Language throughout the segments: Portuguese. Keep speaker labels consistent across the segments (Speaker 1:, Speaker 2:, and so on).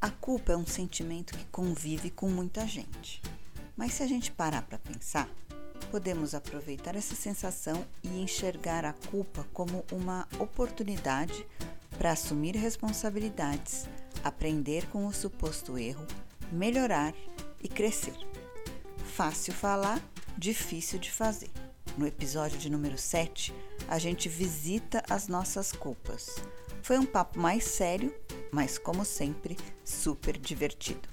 Speaker 1: A culpa é um sentimento que convive com muita gente. Mas se a gente parar para pensar, podemos aproveitar essa sensação e enxergar a culpa como uma oportunidade para assumir responsabilidades, aprender com o suposto erro, melhorar e crescer. Fácil falar, difícil de fazer. No episódio de número 7, a gente visita as nossas culpas. Foi um papo mais sério, mas como sempre, super divertido.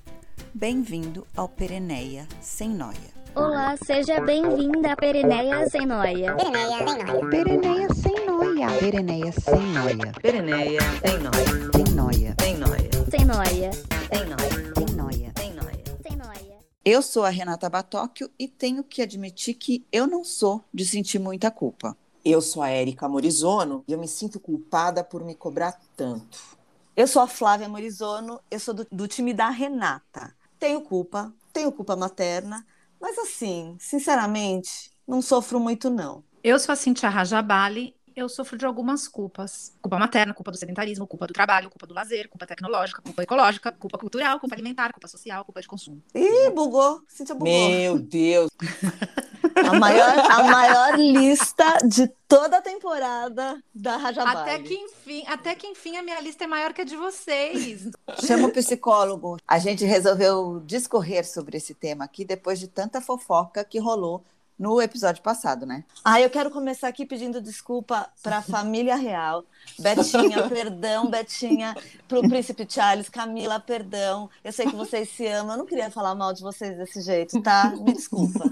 Speaker 1: Bem-vindo ao Pereneia Sem Noia.
Speaker 2: Olá, seja bem-vinda a Pereneia Sem Noia.
Speaker 1: Pereneia Sem Noia. Pereneia Sem Noia.
Speaker 3: Pereneia, tem nóia,
Speaker 1: Sem Noia.
Speaker 3: tem nóia,
Speaker 2: Sem Noia.
Speaker 3: tem nóia,
Speaker 1: Sem Noia.
Speaker 3: tem nóia.
Speaker 2: Sem Noia.
Speaker 1: Eu sou a Renata Batóquio e tenho que admitir que eu não sou de sentir muita culpa.
Speaker 4: Eu sou a Érica Morizono e eu me sinto culpada por me cobrar tanto.
Speaker 5: Eu sou a Flávia Morizono, eu sou do, do time da Renata. Tenho culpa, tenho culpa materna, mas assim, sinceramente, não sofro muito não.
Speaker 6: Eu sou a Cintia Rajabali, eu sofro de algumas culpas. Culpa materna, culpa do sedentarismo, culpa do trabalho, culpa do lazer, culpa tecnológica, culpa ecológica, culpa cultural, culpa alimentar, culpa social, culpa de consumo.
Speaker 5: Ih, bugou, Cintia bugou.
Speaker 4: Meu Deus!
Speaker 5: A maior, a maior lista de toda a temporada da Rajabali.
Speaker 6: Até que enfim, até que enfim a minha lista é maior que a de vocês.
Speaker 1: Chama o psicólogo. A gente resolveu discorrer sobre esse tema aqui depois de tanta fofoca que rolou no episódio passado, né?
Speaker 5: Ah, eu quero começar aqui pedindo desculpa para a família real. Betinha, perdão, Betinha, pro príncipe Charles, Camila, perdão. Eu sei que vocês se amam, eu não queria falar mal de vocês desse jeito, tá? Me desculpa.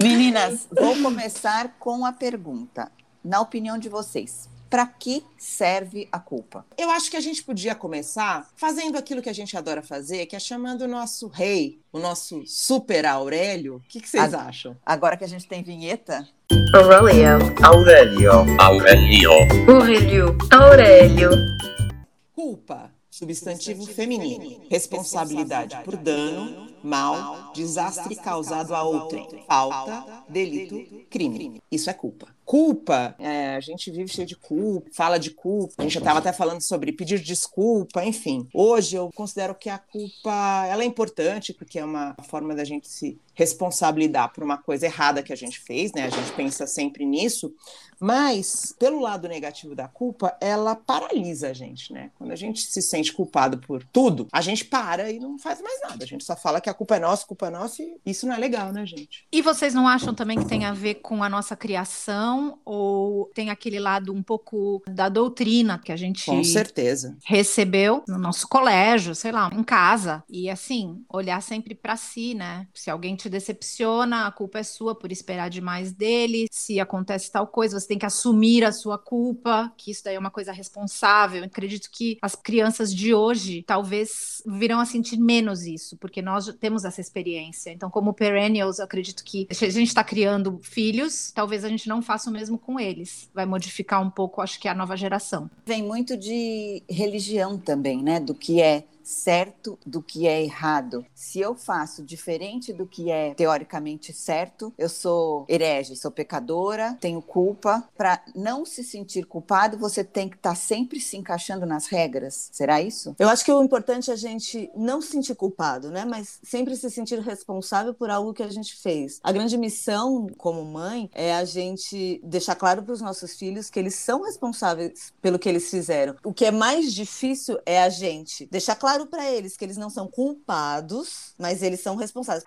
Speaker 1: Meninas, vou começar com a pergunta. Na opinião de vocês, para que serve a culpa?
Speaker 4: Eu acho que a gente podia começar fazendo aquilo que a gente adora fazer, que é chamando o nosso rei, o nosso super Aurélio. O que, que vocês
Speaker 1: Ah.
Speaker 4: acham?
Speaker 1: Agora que a gente tem vinheta,
Speaker 7: Aurelio.
Speaker 8: Aurelio.
Speaker 7: Aurelio.
Speaker 2: Aurélio. Aurélio.
Speaker 4: Culpa, substantivo feminino. Responsabilidade por dano, mal, desastre causado a outrem. Falta, delito, crime. Isso é culpa. Culpa, é, a gente vive cheio de culpa, fala de culpa. A gente já estava até falando sobre pedir desculpa, enfim. Hoje eu considero que a culpa ela é importante porque é uma forma da gente se responsabilizar por uma coisa errada que a gente fez, né? A gente pensa sempre nisso, mas pelo lado negativo da culpa, ela paralisa a gente, né? Quando a gente se sente culpado por tudo, a gente para e não faz mais nada. A gente só fala que a culpa é nossa, culpa é nossa e isso não é legal, né, gente?
Speaker 6: E vocês não acham também que tem a ver com a nossa criação ou tem aquele lado um pouco da doutrina que a gente
Speaker 4: Com certeza.
Speaker 6: recebeu no nosso colégio, sei lá, em casa. E assim, olhar sempre pra si, né? Se alguém te decepciona, a culpa é sua por esperar demais dele. Se acontece tal coisa, você tem que assumir a sua culpa, que isso daí é uma coisa responsável. Eu acredito que as crianças de hoje talvez virão a sentir menos isso, porque nós temos essa experiência. Então, como perennials, eu acredito que se a gente está criando filhos, talvez a gente não faça mesmo com eles. Vai modificar um pouco, acho que a nova geração.
Speaker 1: vem muito de religião também, né? Do que é certo, do que é errado. Se eu faço diferente do que é teoricamente certo, eu sou herege, sou pecadora, tenho culpa. Para não se sentir culpado, você tem que estar sempre se encaixando nas regras. Será isso?
Speaker 5: Eu acho que o importante é a gente não se sentir culpado, né? Mas sempre se sentir responsável por algo que a gente fez. A grande missão como mãe é a gente deixar claro para os nossos filhos que eles são responsáveis pelo que eles fizeram. O que é mais difícil é a gente deixar claro para eles que eles não são culpados, mas eles são responsáveis.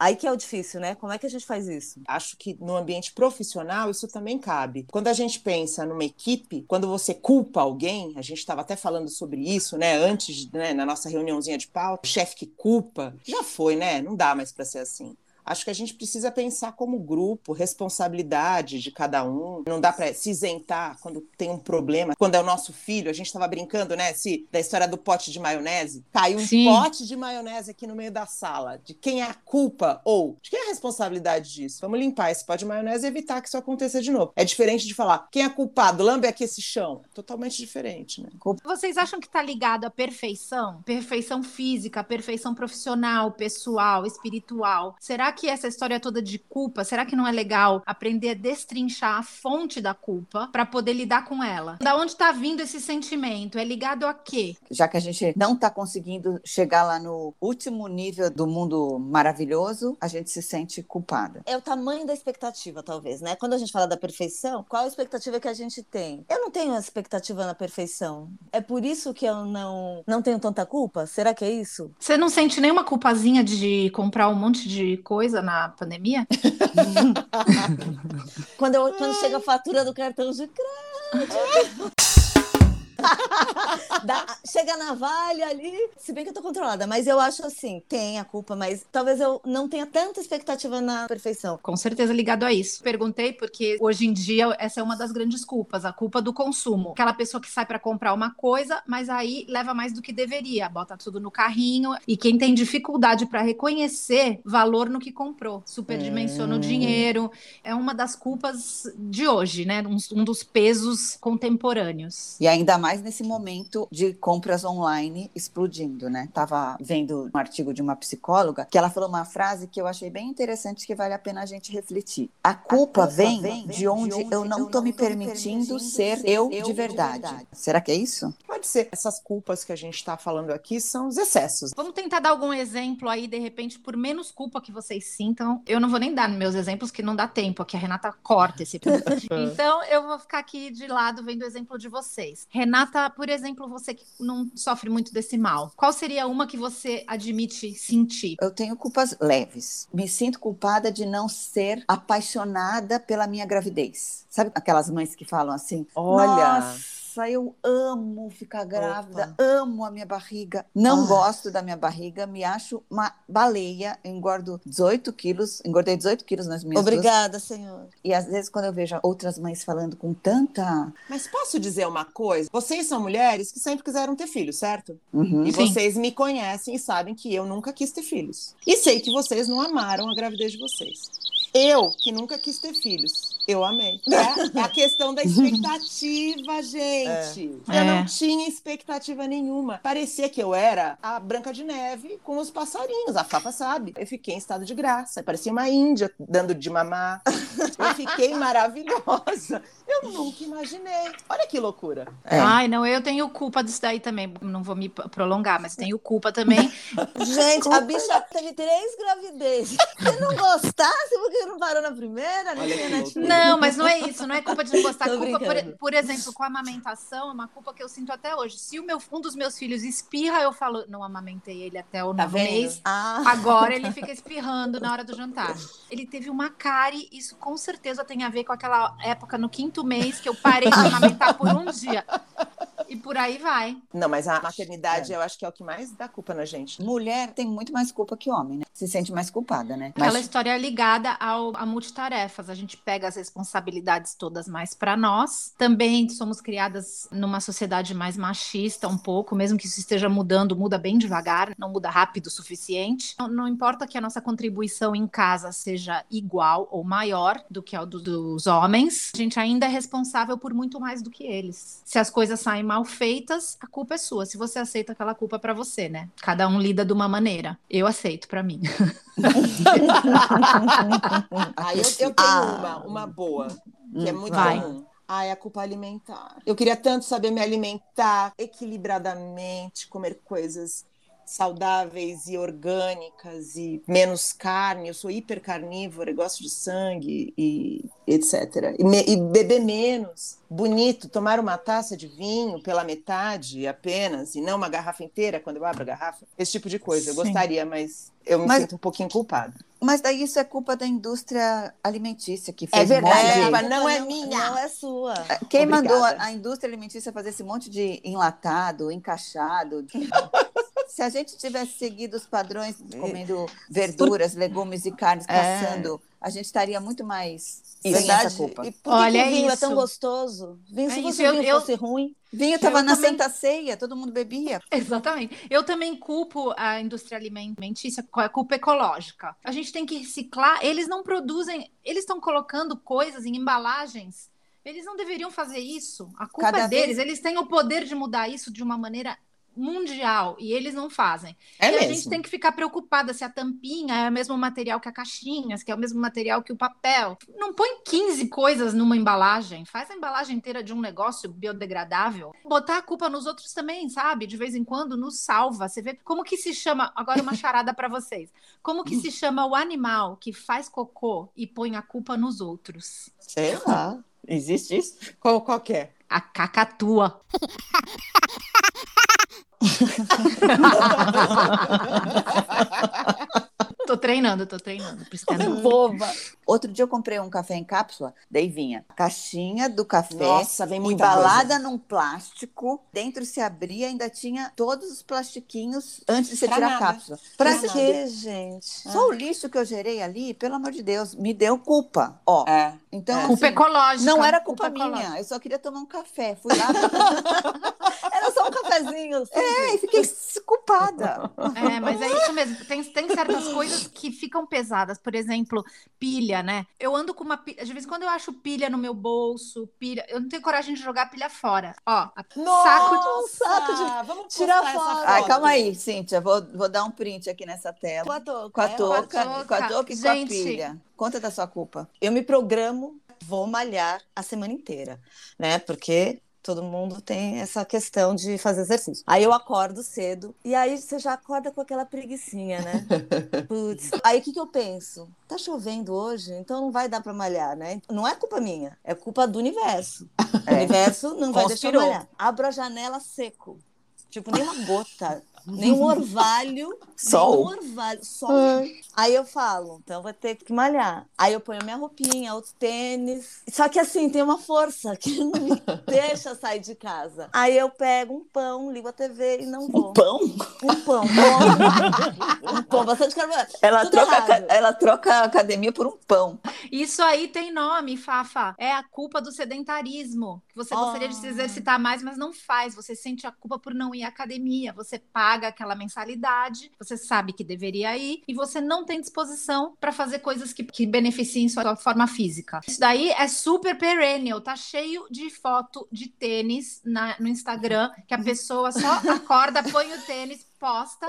Speaker 5: Aí que é o difícil, né? Como é que a gente faz isso?
Speaker 4: Acho que no ambiente profissional isso também cabe. Quando a gente pensa numa equipe, quando você culpa alguém, a gente estava até falando sobre isso, né? Antes, né, na nossa reuniãozinha de pauta, chefe que culpa, já foi, né? Não dá mais para ser assim. Acho que a gente precisa pensar como grupo, responsabilidade de cada um. Não dá para se isentar quando tem um problema. Quando é o nosso filho, a gente estava brincando, né? Se, da história do pote de maionese. Caiu um
Speaker 6: Sim.
Speaker 4: pote de maionese aqui no meio da sala. De quem é a culpa ou de quem é a responsabilidade disso? Vamos limpar esse pote de maionese e evitar que isso aconteça de novo. É diferente de falar quem é culpado, lambe aqui esse chão. É totalmente diferente, né?
Speaker 6: Vocês acham que está ligado à perfeição? Perfeição física, perfeição profissional, pessoal, espiritual. Será que que essa história toda de culpa, será que não é legal aprender a destrinchar a fonte da culpa para poder lidar com ela? Da onde está vindo esse sentimento? É ligado a quê?
Speaker 1: Já que a gente não está conseguindo chegar lá no último nível do mundo maravilhoso, a gente se sente culpada.
Speaker 5: É o tamanho da expectativa, talvez, né? Quando a gente fala da perfeição, qual a expectativa que a gente tem? Eu não tenho expectativa na perfeição. É por isso que eu não, não tenho tanta culpa? Será que é isso?
Speaker 6: Você não sente nenhuma culpazinha de comprar um monte de coisa na pandemia?
Speaker 5: Quando, eu, quando chega a fatura do cartão de crédito. Dá- chega a navalha ali, se bem que eu tô controlada, mas eu acho assim, tem a culpa, mas talvez eu não tenha tanta expectativa na perfeição.
Speaker 6: Com certeza ligado a isso. Perguntei porque hoje em dia essa é uma das grandes culpas, a culpa do consumo. Aquela pessoa que sai para comprar uma coisa, mas aí leva mais do que deveria, bota tudo no carrinho e quem tem dificuldade para reconhecer valor no que comprou, superdimensiona o dinheiro, é uma das culpas de hoje, né? Um, um dos pesos contemporâneos.
Speaker 1: E ainda mais nesse momento de compras online explodindo, né? Tava vendo um artigo de uma psicóloga que ela falou uma frase que eu achei bem interessante que vale a pena a gente refletir. A culpa, vem, de onde, eu não tô me permitindo ser eu de verdade. Será que é isso?
Speaker 4: Pode ser. Essas culpas que a gente está falando aqui são os excessos.
Speaker 6: Vamos tentar dar algum exemplo aí, de repente, por menos culpa que vocês sintam. Eu não vou nem dar meus exemplos, que não dá tempo, aqui a Renata corta esse então, eu vou ficar aqui de lado vendo o exemplo de vocês. Renata, por exemplo, você que não sofre muito desse mal, qual seria uma que você admite sentir?
Speaker 1: Eu tenho culpas leves. Me sinto culpada de não ser apaixonada pela minha gravidez. Sabe aquelas mães que falam assim?
Speaker 4: Olha.
Speaker 1: Nossa, eu amo ficar grávida, amo a minha barriga. Não
Speaker 5: Ah.
Speaker 1: gosto da minha barriga, me acho uma baleia. Eu engordo 18 quilos, engordei 18 quilos nas minhas duas-
Speaker 5: Obrigada, senhor.
Speaker 1: E às vezes, quando eu vejo outras mães falando com tanta.
Speaker 4: Mas posso dizer uma coisa? Vocês são mulheres que sempre quiseram ter filhos, certo?
Speaker 1: Uhum.
Speaker 4: E
Speaker 6: Sim.
Speaker 4: vocês me conhecem e sabem que eu nunca quis ter filhos. E sei que vocês não amaram a gravidez de vocês. Eu, que nunca quis ter filhos, eu amei. É a questão da expectativa, gente. Eu
Speaker 6: É.
Speaker 4: não tinha expectativa nenhuma. Parecia que eu era a Branca de Neve com os passarinhos. A Fafa sabe. Eu fiquei em estado de graça. Parecia uma índia dando de mamar. Eu fiquei maravilhosa. Eu nunca imaginei. Olha que loucura.
Speaker 1: É.
Speaker 6: Ai, não, eu tenho culpa disso daí também. Não vou me prolongar, mas tenho culpa também.
Speaker 5: Gente, a bicha teve três gravidezes. Se não gostasse, por que não parou na primeira? Nem
Speaker 4: Olha
Speaker 5: Netflix.
Speaker 6: Não, mas não é isso, não é culpa de não gostar.
Speaker 5: Tô
Speaker 6: Culpa, por, por exemplo, com a amamentação, é uma culpa que eu sinto até hoje. Se o meu, um dos meus filhos espirra, eu falo, não amamentei ele até o
Speaker 5: Tá
Speaker 6: mês.
Speaker 5: Ah,
Speaker 6: Agora ele fica espirrando na hora do jantar. Ele teve uma cárie, isso com certeza tem a ver com aquela época no quinto mês que eu parei de amamentar por um dia. E por aí vai.
Speaker 4: Não, mas a maternidade eu acho que é o que mais dá culpa na gente.
Speaker 1: Mulher tem muito mais culpa que homem, né? Se sente mais culpada, né?
Speaker 6: Aquela
Speaker 1: Mas
Speaker 6: história ligada ao, a multitarefas. A gente pega as responsabilidades todas mais para nós. Também somos criadas numa sociedade mais machista, um pouco, mesmo que isso esteja mudando, muda bem devagar, não muda rápido o suficiente. Não, não importa que a nossa contribuição em casa seja igual ou maior do que a do- dos homens, a gente ainda é responsável por muito mais do que eles. Se as coisas saem mal feitas, a culpa é sua. Se você aceita aquela culpa para você, né? Cada um lida de uma maneira. Eu aceito para mim.
Speaker 4: Aí eu, eu tenho
Speaker 5: Ah.
Speaker 4: uma, uma boa, que é
Speaker 1: Hum,
Speaker 4: muito
Speaker 6: vai.
Speaker 4: comum. Ah, é a culpa alimentar. Eu queria tanto saber me alimentar equilibradamente, comer coisas saudáveis e orgânicas e menos carne. Eu sou hipercarnívora, gosto de sangue e etc. E, me- e beber menos. Bonito, tomar uma taça de vinho pela metade apenas e não uma garrafa inteira quando eu abro a garrafa. Esse tipo de coisa. Eu
Speaker 6: Sim.
Speaker 4: gostaria, mas eu me
Speaker 1: Mas-
Speaker 4: sinto um pouquinho culpada.
Speaker 1: Mas daí isso é culpa da indústria alimentícia que
Speaker 4: É
Speaker 1: fez um
Speaker 4: verdade,
Speaker 1: monte de-
Speaker 4: não é minha.
Speaker 5: Não é sua.
Speaker 1: Quem
Speaker 4: Obrigada.
Speaker 1: mandou a, a indústria alimentícia fazer esse monte de enlatado, encaixado? Se a gente tivesse seguido os padrões, comendo verduras, legumes e carnes,
Speaker 5: É.
Speaker 1: caçando, a gente estaria muito mais sem
Speaker 5: Verdade.
Speaker 1: essa culpa.
Speaker 5: E por
Speaker 6: Olha,
Speaker 5: que o vinho é
Speaker 6: isso.
Speaker 5: tão gostoso? Vinho,
Speaker 6: É
Speaker 5: se
Speaker 6: isso,
Speaker 5: você
Speaker 6: eu-
Speaker 5: vinho
Speaker 6: eu-
Speaker 5: fosse ruim,
Speaker 1: Vinho estava na
Speaker 6: também-
Speaker 1: Santa Ceia, todo mundo bebia.
Speaker 6: Exatamente. Eu também culpo a indústria alimentícia a culpa ecológica. A gente tem que reciclar. Eles não produzem, eles estão colocando coisas em embalagens. Eles não deveriam fazer isso. A culpa
Speaker 1: Cada
Speaker 6: é deles.
Speaker 1: vez-
Speaker 6: Eles têm o poder de mudar isso de uma maneira mundial e eles não fazem.
Speaker 4: É
Speaker 6: e a
Speaker 4: mesmo.
Speaker 6: gente tem que ficar preocupada se a tampinha é o mesmo material que a caixinha, se é o mesmo material que o papel. Não põe 15 coisas numa embalagem, faz a embalagem inteira de um negócio biodegradável. Botar a culpa nos outros também, sabe? De vez em quando nos salva. Você vê como que se chama, agora uma charada para vocês. Como que se chama o animal que faz cocô e põe a culpa nos outros?
Speaker 4: Sei lá. Existe isso? Qual, qual que é?
Speaker 6: A cacatua. tô treinando, tô treinando. Que é não-
Speaker 5: Boba.
Speaker 1: Outro dia eu comprei um café em cápsula, daí vinha a caixinha do café,
Speaker 4: Nossa, vem muita
Speaker 1: embalada num plástico, dentro se abria ainda tinha todos os plastiquinhos antes de você
Speaker 4: Pra
Speaker 1: tirar a
Speaker 4: nada.
Speaker 1: cápsula. Pra
Speaker 5: Pra
Speaker 1: quê?
Speaker 5: gente?
Speaker 1: Só o lixo que eu gerei ali, pelo amor de Deus, me deu culpa. Ó,
Speaker 4: É.
Speaker 1: então
Speaker 6: Culpa
Speaker 1: assim,
Speaker 6: ecológica.
Speaker 1: não era culpa,
Speaker 6: ecológica.
Speaker 1: minha, eu só queria tomar um café. Fui lá É, e fiquei culpada.
Speaker 6: É, mas é isso mesmo. Tem, tem certas coisas que ficam pesadas. Por exemplo, pilha, né? Eu ando com uma pilha. De vez em quando eu acho pilha no meu bolso, pilha. Eu não tenho coragem de jogar a pilha fora. Ó, a- saco de.
Speaker 5: um saco de
Speaker 4: Vamos
Speaker 5: tirar foto.
Speaker 1: Ai, calma aí, Cíntia, vou, vou dar um print aqui nessa tela.
Speaker 5: Com a touca.
Speaker 1: Com a
Speaker 5: é
Speaker 1: touca,
Speaker 5: ótimo.
Speaker 1: com a touca e com a
Speaker 6: Gente.
Speaker 1: pilha. Conta da sua culpa.
Speaker 5: Eu me programo, vou malhar a semana inteira, né? Porque todo mundo tem essa questão de fazer exercício. Aí eu acordo cedo e aí você já acorda com aquela preguicinha, né? Putz. Aí o que, que eu penso? Tá chovendo hoje, então não vai dar para malhar, né? Não é culpa minha, é culpa do universo. O
Speaker 1: É.
Speaker 5: universo não vai deixar
Speaker 4: Conspirou.
Speaker 5: malhar. Abro a janela seco. Tipo, nem uma gota, nem um orvalho.
Speaker 1: Sol.
Speaker 5: Nem um orvalho, sol. Aí eu falo, então vou ter que malhar. Aí eu ponho minha roupinha, outro tênis. Só que assim, tem uma força que não me deixa sair de casa. Aí eu pego um pão, ligo a TV e não vou.
Speaker 1: Pão?
Speaker 5: Um pão, pão. um pão, bastante carboidrato.
Speaker 1: Ela
Speaker 5: Tudo
Speaker 1: troca,
Speaker 5: errado.
Speaker 1: ela troca a academia por um pão.
Speaker 6: Isso aí tem nome, Fafa. É a culpa do sedentarismo. Que você gostaria de se exercitar mais, mas não faz. Você sente a culpa por não ir à academia. Você paga aquela mensalidade, você sabe que deveria ir, e você não tem disposição para fazer coisas que, que beneficiem sua forma física. Isso daí é super perennial. Tá cheio de foto de tênis na- no Instagram, que a pessoa só acorda, põe o tênis, posta.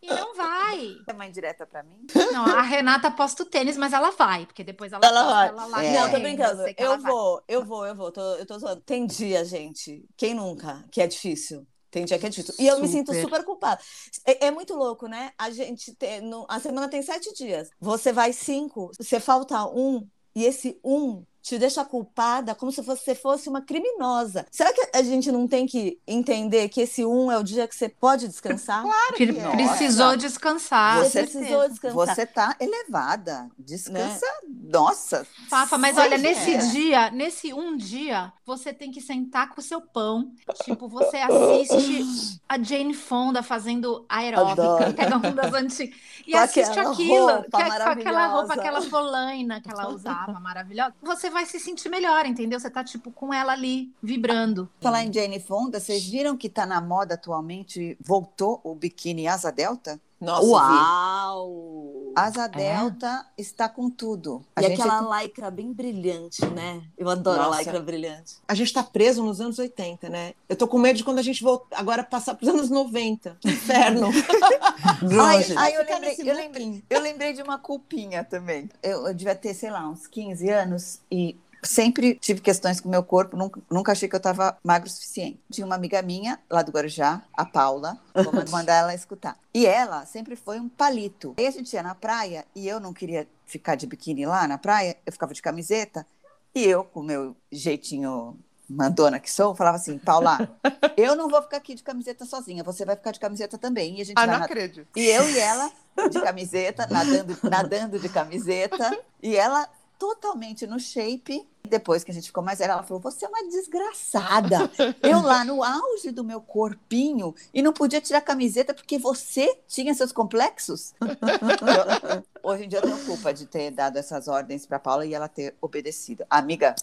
Speaker 6: E não vai.
Speaker 1: É uma indireta pra mim?
Speaker 6: Não, a Renata posta o tênis, mas ela vai, porque depois ela,
Speaker 5: Ela
Speaker 6: posta,
Speaker 5: vai.
Speaker 6: ela lá.
Speaker 1: É.
Speaker 5: Não, tô brincando.
Speaker 6: que ela
Speaker 5: Eu vou, eu vou, eu vou. Tô, eu tô zoando. Tem dia, gente. Quem nunca? Que é difícil. Tem dia que é difícil. E eu me sinto
Speaker 6: Super.
Speaker 5: super culpada. É, é muito louco, né? A gente tem. no- a semana tem sete dias. Você vai cinco, você falta um, e esse um te deixa culpada como se você fosse uma criminosa. Será que a gente não tem que entender que esse um é o dia que você pode descansar?
Speaker 6: Pre-
Speaker 1: que é.
Speaker 6: Precisou
Speaker 1: Nossa.
Speaker 6: descansar.
Speaker 5: Você precisou descansar.
Speaker 1: Você tá elevada. Descansa. Nossa.
Speaker 6: Fafa, mas olha,
Speaker 1: é.
Speaker 6: nesse dia, nesse um dia, você tem que sentar com o seu pão. Tipo, você assiste a Jane Fonda fazendo aeróbica,
Speaker 5: Adoro.
Speaker 6: pega um das antigas. E
Speaker 5: Com
Speaker 6: assiste
Speaker 5: aquela
Speaker 6: aquilo,
Speaker 5: roupa
Speaker 6: que é com aquela roupa, aquela polaina que ela usava, maravilhosa. Você vai se sentir melhor, entendeu? Você tá, tipo, com ela ali, vibrando.
Speaker 1: Falar em Jane Fonda, vocês viram que tá na moda atualmente, voltou o biquíni asa delta?
Speaker 4: Nossa, vi.
Speaker 5: Uau!
Speaker 1: Asa delta está com tudo. A
Speaker 5: E
Speaker 1: gente
Speaker 5: aquela lycra bem brilhante, né? Eu adoro a
Speaker 4: Nossa.
Speaker 5: lycra brilhante.
Speaker 4: A gente tá preso nos anos 80, né? Eu tô com medo de quando a gente voltar, agora passar pros anos 90. Que inferno.
Speaker 1: Ai, eu, lembrei,
Speaker 4: nesse
Speaker 1: eu, lembrei, eu lembrei de uma culpinha também. Eu, eu devia ter, sei lá, uns 15 anos e sempre tive questões com o meu corpo, nunca, nunca achei que eu estava magro o suficiente. Tinha uma amiga minha lá do Guarujá, a Paula, vou mandar ela escutar. E ela sempre foi um palito. Aí a gente ia na praia e eu não queria ficar de biquíni lá na praia, eu ficava de camiseta e eu, com o meu jeitinho mandona que sou, falava assim, Paula, eu não vou ficar aqui de camiseta sozinha, você vai ficar de camiseta também. E a gente
Speaker 4: ah, não acredito.
Speaker 1: e eu e ela de camiseta, nadando, nadando de camiseta, e ela totalmente no shape. Depois que a gente ficou mais velha, ela falou: Você é uma desgraçada. Eu lá no auge do meu corpinho e não podia tirar a camiseta porque você tinha seus complexos. Hoje em dia eu tenho culpa de ter dado essas ordens para Paula e ela ter obedecido. Amiga,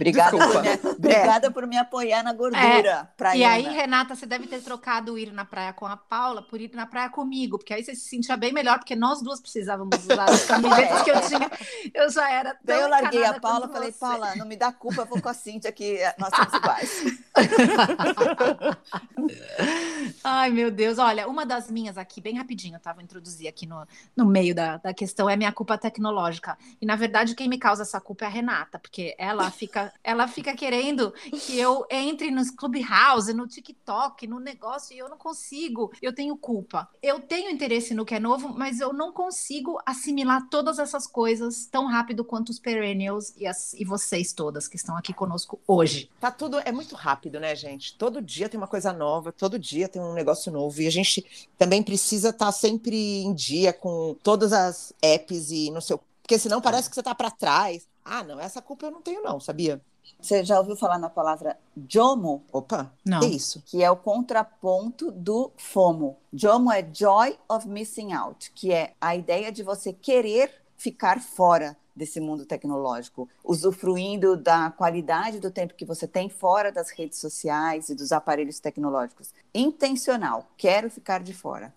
Speaker 1: obrigada, por me, obrigada por me apoiar na gordura.
Speaker 6: E
Speaker 1: praiana.
Speaker 6: aí, Renata, você deve ter trocado ir na praia com a Paula por ir na praia comigo, porque aí você se sentia bem melhor, porque nós duas precisávamos usar as camisetas que eu tinha. Eu já era tão
Speaker 1: Daí eu larguei a Paula
Speaker 6: quanto
Speaker 1: falei. Paula, não me dá culpa, eu vou com a Cintia que nós somos iguais.
Speaker 6: Ai, meu Deus. Olha, uma das minhas aqui, bem rapidinho, tá? Vou introduzir aqui no, no meio da, da questão, é minha culpa tecnológica. E, na verdade, quem me causa essa culpa é a Renata, porque ela fica, ela fica querendo que eu entre nos Clubhouse, no TikTok, no negócio, e eu não consigo. Eu tenho culpa. Eu tenho interesse no que é novo, mas eu não consigo assimilar todas essas coisas tão rápido quanto os perennials e, as, e vocês todas que estão aqui conosco hoje.
Speaker 4: Tá tudo, é muito rápido, né, gente? Todo dia tem uma coisa nova, todo dia tem um negócio novo. E a gente também precisa estar sempre em dia com todas as apps e no seu. Porque senão parece que você tá para trás. Ah, não, essa culpa eu não tenho, não, sabia?
Speaker 1: Você já ouviu falar na palavra JOMO,
Speaker 4: Opa,
Speaker 6: Não.
Speaker 4: que isso?
Speaker 1: que é o contraponto do FOMO? JOMO é Joy of Missing Out, que é a ideia de você querer ficar fora desse mundo tecnológico, usufruindo da qualidade do tempo que você tem fora das redes sociais e dos aparelhos tecnológicos. Intencional, quero ficar de fora.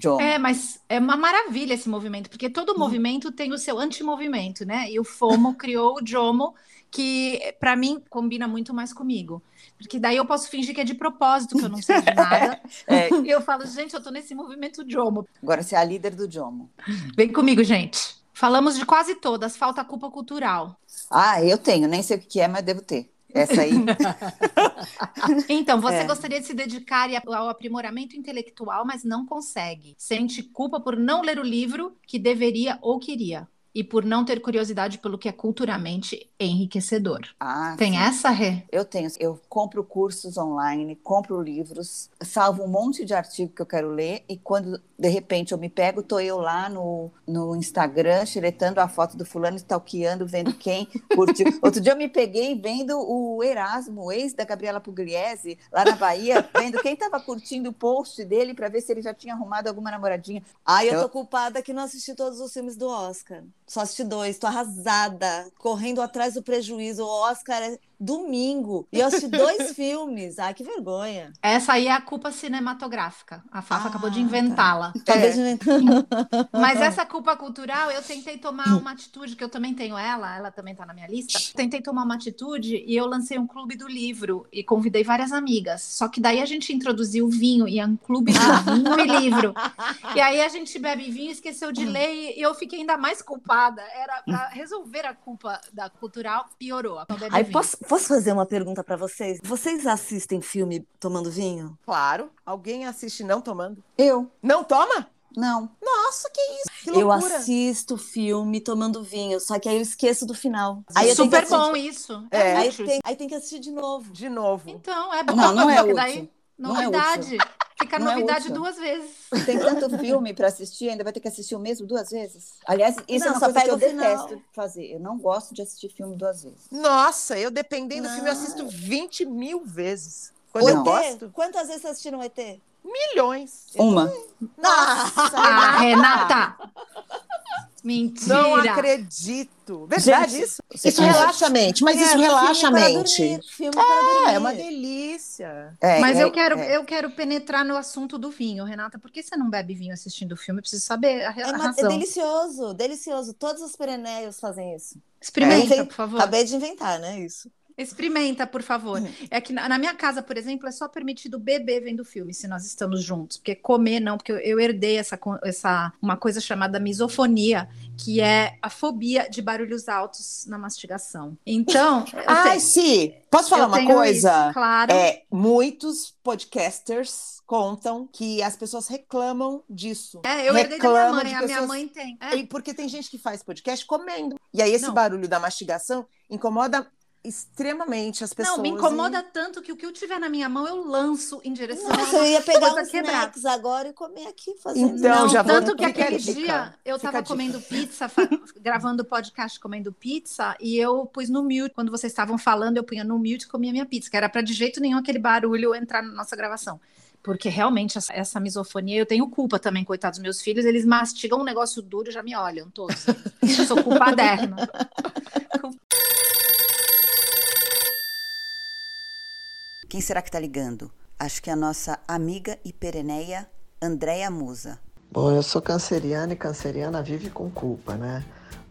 Speaker 1: JOMO.
Speaker 6: É, mas é uma maravilha esse movimento, porque todo movimento tem o seu antimovimento, né? E o FOMO criou o JOMO, que para mim combina muito mais comigo. Porque daí eu posso fingir que é de propósito, que eu não sei de nada.
Speaker 1: É,
Speaker 6: E eu falo, gente, eu tô nesse movimento JOMO.
Speaker 1: agora você é a líder do JOMO.
Speaker 6: Vem comigo, gente. Falamos de quase todas, falta culpa cultural.
Speaker 1: Ah, eu tenho, nem sei o que é, mas devo ter. Essa aí.
Speaker 6: Então, você
Speaker 1: É.
Speaker 6: gostaria de se dedicar ao aprimoramento intelectual, mas não consegue. Sente culpa por não ler o livro que deveria ou queria. E por não ter curiosidade pelo que é culturalmente enriquecedor.
Speaker 1: Ah,
Speaker 6: Tem
Speaker 1: sim.
Speaker 6: essa, Rê?
Speaker 1: Eu tenho. Eu compro cursos online, compro livros, salvo um monte de artigo que eu quero ler e quando de repente eu me pego, tô eu lá no, no Instagram, xeretando a foto do fulano, stalkeando, vendo quem curtiu. Outro dia eu me peguei vendo o Erasmo, o ex da Gabriela Pugliese, lá na Bahia, vendo quem estava curtindo o post dele para ver se ele já tinha arrumado alguma namoradinha.
Speaker 5: Ai, eu
Speaker 1: Eu-
Speaker 5: tô culpada que não assisti todos os filmes do Oscar. Só assisti dois, tô arrasada, correndo atrás do prejuízo. O Oscar é domingo. E eu assisti dois filmes. Ai, que vergonha.
Speaker 6: Essa aí é a culpa cinematográfica. A Fafa
Speaker 5: Ah,
Speaker 6: acabou de
Speaker 5: tá.
Speaker 6: inventá-la.
Speaker 5: Acabei de inventar.
Speaker 6: Mas essa culpa cultural, eu tentei tomar uma atitude, que eu também tenho ela, ela também tá na minha lista. Tentei tomar uma atitude e eu lancei um clube do livro e convidei várias amigas. Só que daí a gente introduziu o vinho e é um clube de vinho e livro. E aí a gente bebe vinho, esqueceu de ler e eu fiquei ainda mais culpada. Era pra resolver a culpa da cultural, piorou.
Speaker 5: Aí, posso, posso fazer uma pergunta pra vocês? Vocês assistem filme tomando vinho?
Speaker 4: Claro, alguém assiste não tomando.
Speaker 1: Eu?
Speaker 4: Não toma?
Speaker 1: Não.
Speaker 4: Nossa, que isso? Que
Speaker 5: Eu
Speaker 4: loucura.
Speaker 5: assisto filme tomando vinho, só que aí eu esqueço do final. Aí
Speaker 6: Super bom isso.
Speaker 4: É.
Speaker 5: Aí tem, aí tem que assistir de novo.
Speaker 4: De novo.
Speaker 6: Então, é bom.
Speaker 1: Não, não é útil.
Speaker 6: daí,
Speaker 1: Não é
Speaker 6: novidade. Fica
Speaker 1: Não é
Speaker 6: novidade
Speaker 1: útil.
Speaker 6: duas vezes.
Speaker 1: Tem tanto filme para assistir, ainda vai ter que assistir o mesmo duas vezes. Aliás, isso
Speaker 5: Não,
Speaker 1: é uma
Speaker 5: só
Speaker 1: coisa que eu
Speaker 5: o final.
Speaker 1: detesto fazer. Eu não gosto de assistir filme duas vezes.
Speaker 4: Nossa, eu dependendo do filme, eu
Speaker 5: Não.
Speaker 4: assisto 20 mil vezes. Quando eu
Speaker 1: Não.
Speaker 4: gosto,
Speaker 5: Quantas vezes vocês assistiram o ET?
Speaker 4: milhões.
Speaker 1: Uma.
Speaker 4: Nossa,
Speaker 6: Ah, Renata! Mentira!
Speaker 4: não acredito. Verdade
Speaker 1: Gente,
Speaker 4: isso?
Speaker 1: você
Speaker 4: Isso relaxa a mente, mas isso
Speaker 5: É,
Speaker 4: relaxa a mente.
Speaker 5: dormir, Filme.
Speaker 4: É, é uma delícia.
Speaker 1: É,
Speaker 6: Mas
Speaker 1: é,
Speaker 6: eu quero,
Speaker 1: é.
Speaker 6: eu quero penetrar no assunto do vinho, Renata. Por que você não bebe vinho assistindo o filme? Eu preciso saber a,
Speaker 5: É,
Speaker 6: a
Speaker 5: uma- é
Speaker 6: razão.
Speaker 5: delicioso, delicioso. Todos os pereneios fazem isso.
Speaker 6: Experimenta,
Speaker 5: É,
Speaker 6: por favor.
Speaker 5: Acabei de inventar, né? Isso.
Speaker 6: Experimenta, por favor.
Speaker 5: Hum.
Speaker 6: É que na, na minha casa, por exemplo, é só permitido beber vendo filme, se nós estamos juntos. Porque comer não, porque eu, eu herdei essa, essa uma coisa chamada misofonia, que é a fobia de barulhos altos na mastigação. Então,
Speaker 4: Ai, sim. Posso falar uma coisa?
Speaker 6: isso, claro.
Speaker 4: É, muitos podcasters contam que as pessoas reclamam disso.
Speaker 6: É, eu herdei da minha mãe,
Speaker 4: de
Speaker 6: a minha
Speaker 4: pessoas-
Speaker 6: mãe tem. É.
Speaker 4: Porque tem gente que faz podcast comendo. E aí esse
Speaker 6: Não.
Speaker 4: barulho da mastigação incomoda extremamente as pessoas.
Speaker 6: Não, me incomoda tanto que o que eu tiver na minha mão eu lanço em direção a
Speaker 5: Nossa, eu ia pegar
Speaker 6: quebrada.
Speaker 5: snacks agora e comer aqui fazendo.
Speaker 4: Então,
Speaker 6: Não,
Speaker 4: já vou-
Speaker 6: tanto que
Speaker 4: fica
Speaker 6: aquele
Speaker 4: dica.
Speaker 6: dia eu
Speaker 4: Fica
Speaker 6: tava comendo pizza, fa- gravando podcast comendo pizza, e eu pus no mute. Quando vocês estavam falando, eu punha no mute e comia minha pizza, que era pra de jeito nenhum aquele barulho entrar na nossa gravação. Porque realmente essa, essa misofonia, eu tenho culpa também, coitados meus filhos, eles mastigam um negócio duro e já me olham todos. Eu sou culpaderna.
Speaker 1: Quem será que está ligando? Acho que é a nossa amiga e pereneia Andréia Musa.
Speaker 8: Bom, eu sou canceriana e canceriana vive com culpa, né?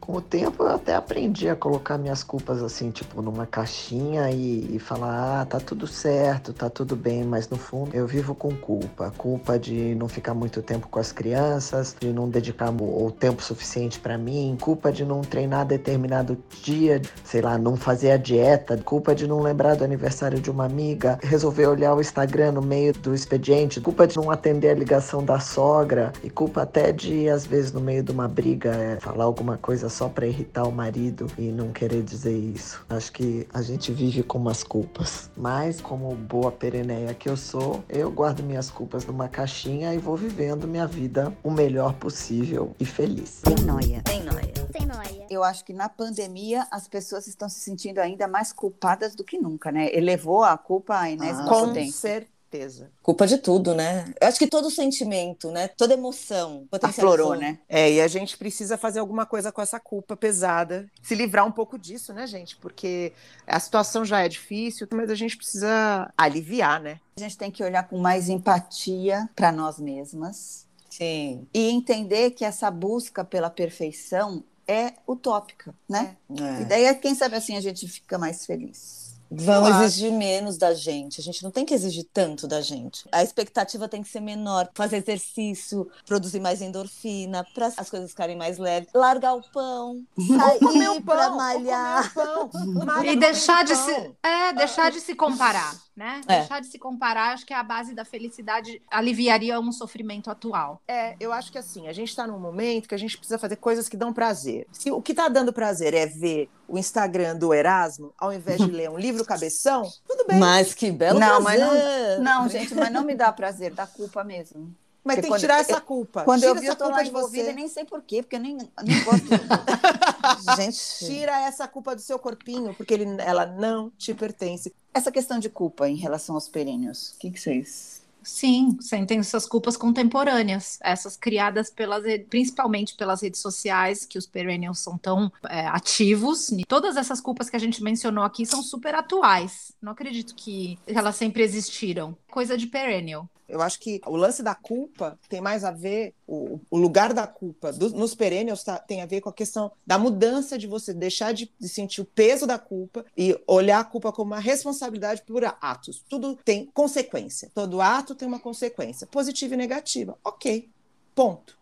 Speaker 8: Com o tempo eu até aprendi a colocar minhas culpas assim, tipo, numa caixinha e, e falar, ah, tá tudo certo, tá tudo bem, mas no fundo eu vivo com culpa. Culpa de não ficar muito tempo com as crianças, de não dedicar o tempo suficiente para mim, culpa de não treinar determinado dia, sei lá, não fazer a dieta, culpa de não lembrar do aniversário de uma amiga, resolver olhar o Instagram no meio do expediente, culpa de não atender a ligação da sogra e culpa até de, às vezes, no meio de uma briga, é, falar alguma coisa só para irritar o marido e não querer dizer isso. Acho que a gente vive com umas culpas. Mas, como boa pereneia que eu sou, eu guardo minhas culpas numa caixinha e vou vivendo minha vida o melhor possível e feliz.
Speaker 1: Sem noia.
Speaker 3: Tem nóia.
Speaker 2: Sem noia.
Speaker 1: Eu acho que na pandemia as pessoas estão se sentindo ainda mais culpadas do que nunca, né? Elevou a culpa à enésima
Speaker 5: Ah,
Speaker 4: Com
Speaker 1: potência.
Speaker 4: Certeza.
Speaker 5: Culpa de tudo, né? Eu acho que todo sentimento, né? Toda emoção.
Speaker 1: Aflorou, né?
Speaker 4: É, e a gente precisa fazer alguma coisa com essa culpa pesada, se livrar um pouco disso, né, gente? Porque a situação já é difícil, mas a gente precisa aliviar, né?
Speaker 1: A gente tem que olhar com mais empatia para nós mesmas
Speaker 5: Sim.
Speaker 1: e entender que essa busca pela perfeição é utópica, né?
Speaker 5: É.
Speaker 1: E daí, quem sabe assim, a gente fica mais feliz.
Speaker 5: Vão exigir menos da gente. A gente não tem que exigir tanto da gente. A expectativa tem que ser menor. Fazer exercício, produzir mais endorfina, para as coisas ficarem mais leves. Largar o pão, sair para malhar.
Speaker 4: pão.
Speaker 6: E deixar de se, é, deixar de se comparar, né?
Speaker 5: É.
Speaker 6: Deixar de se comparar, acho que é a base da felicidade, aliviaria um sofrimento atual.
Speaker 4: É, eu acho que assim, a gente está num momento que a gente precisa fazer coisas que dão prazer. Se o que está dando prazer é ver o Instagram do Erasmo, ao invés de ler um livro cabeção, tudo bem.
Speaker 5: Mas que belo
Speaker 1: Não, mas
Speaker 5: prazer.
Speaker 1: Não, gente, mas não me dá prazer, dá culpa mesmo.
Speaker 4: Mas
Speaker 1: porque
Speaker 4: tem que tirar
Speaker 1: eu-
Speaker 4: essa culpa.
Speaker 1: Quando
Speaker 4: Tira
Speaker 1: eu vi,
Speaker 4: essa
Speaker 1: eu tô
Speaker 4: culpa
Speaker 1: lá
Speaker 4: de
Speaker 1: envolvida
Speaker 4: você.
Speaker 1: e nem sei por quê, porque eu nem, nem gosto.
Speaker 5: Gente,
Speaker 4: Tira essa culpa do seu corpinho, porque ele, ela não te pertence.
Speaker 1: Essa questão de culpa em relação aos perênios, o que, que vocês...
Speaker 6: Sim, sentem suas culpas contemporâneas, essas criadas pelas, principalmente pelas redes sociais, que os perennials são tão é, ativos. E todas essas culpas que a gente mencionou aqui são super atuais. Não acredito que elas sempre existiram. Coisa de perennial.
Speaker 4: Eu acho que o lance da culpa tem mais a ver, o, o lugar da culpa do- nos perennials tá- tem a ver com a questão da mudança de você deixar de, de sentir o peso da culpa e olhar a culpa como uma responsabilidade por atos. Tudo tem consequência. Todo ato tem uma consequência, positiva e negativa. Ok, ponto.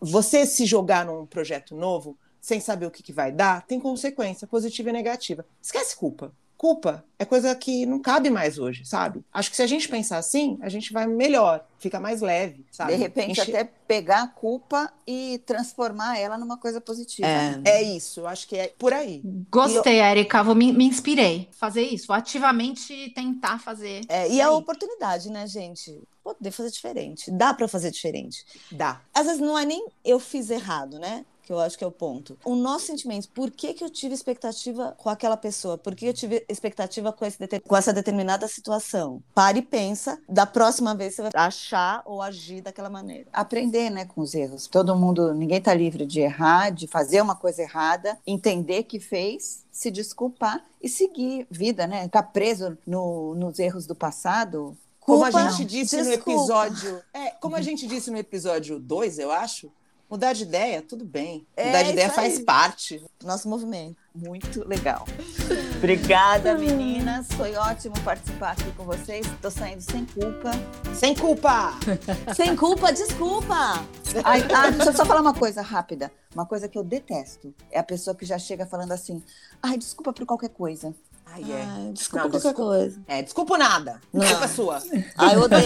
Speaker 4: Você se jogar num projeto novo sem saber o que, que vai dar, tem consequência positiva e negativa. Esquece culpa. Culpa é coisa que não cabe mais hoje, sabe? Acho que se a gente pensar assim, a gente vai melhor, fica mais leve, sabe?
Speaker 1: De repente,
Speaker 4: Enche-
Speaker 1: até pegar a culpa e transformar ela numa coisa positiva.
Speaker 5: É.
Speaker 4: É isso, eu acho que é por aí.
Speaker 6: Gostei, Erika. Vou me, me inspirei. Fazer isso. Ativamente tentar fazer.
Speaker 5: é, e é a oportunidade, né, gente? Poder fazer diferente. Dá para fazer diferente.
Speaker 4: Dá.
Speaker 5: Às vezes não é nem eu fiz errado, né? Que eu acho que é o ponto. O nosso sentimento, por que, que eu tive expectativa com aquela pessoa? Por que eu tive expectativa com, com essa determinada situação? Pare e pensa. Da próxima vez você vai achar ou agir daquela maneira.
Speaker 1: Aprender, né, com os erros. Todo mundo, ninguém tá livre de errar, de fazer uma coisa errada, entender que fez, se desculpar e seguir vida, né? Ficar preso no- nos erros do passado.
Speaker 4: Como a gente disse no
Speaker 5: desculpa.
Speaker 4: episódio. É, como a gente disse no episódio 2, eu acho, mudar de ideia, tudo bem.
Speaker 5: É,
Speaker 4: Mudar de ideia faz parte.
Speaker 5: Nosso movimento.
Speaker 1: Muito legal. Obrigada, meninas. Foi ótimo participar aqui com vocês. Tô saindo sem culpa.
Speaker 4: Sem culpa!
Speaker 5: Sem culpa, desculpa!
Speaker 1: Ai, ah, deixa eu só falar uma coisa rápida. Uma coisa que eu detesto é a pessoa que já chega falando assim: ai, desculpa por qualquer coisa.
Speaker 4: Ai, é.
Speaker 5: Ai, desculpa
Speaker 4: Não,
Speaker 5: qualquer
Speaker 4: desculpa.
Speaker 5: coisa.
Speaker 4: É, desculpa nada.
Speaker 5: Não.
Speaker 4: Culpa é sua.
Speaker 5: Ai, eu odeio.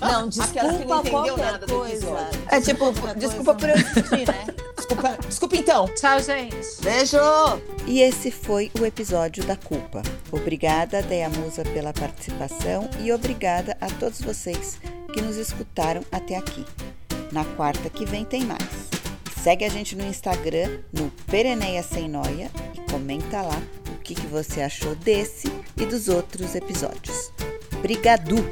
Speaker 5: Não,
Speaker 4: Aquelas que não
Speaker 5: desculpa
Speaker 4: entendeu
Speaker 5: qualquer
Speaker 4: nada do
Speaker 5: coisa.
Speaker 4: episódio.
Speaker 1: É tipo,
Speaker 5: Qualquer
Speaker 1: desculpa por eu existir, né?
Speaker 4: Desculpa, desculpa então.
Speaker 6: Tchau, gente.
Speaker 5: Beijo!
Speaker 1: E esse foi o episódio da culpa. Obrigada, Deia Musa, pela participação e obrigada a todos vocês que nos escutaram até aqui. Na quarta que vem tem mais. Segue a gente no Instagram, no Pereneia Sem Noia e comenta lá que, que você achou desse e dos outros episódios. Brigadu!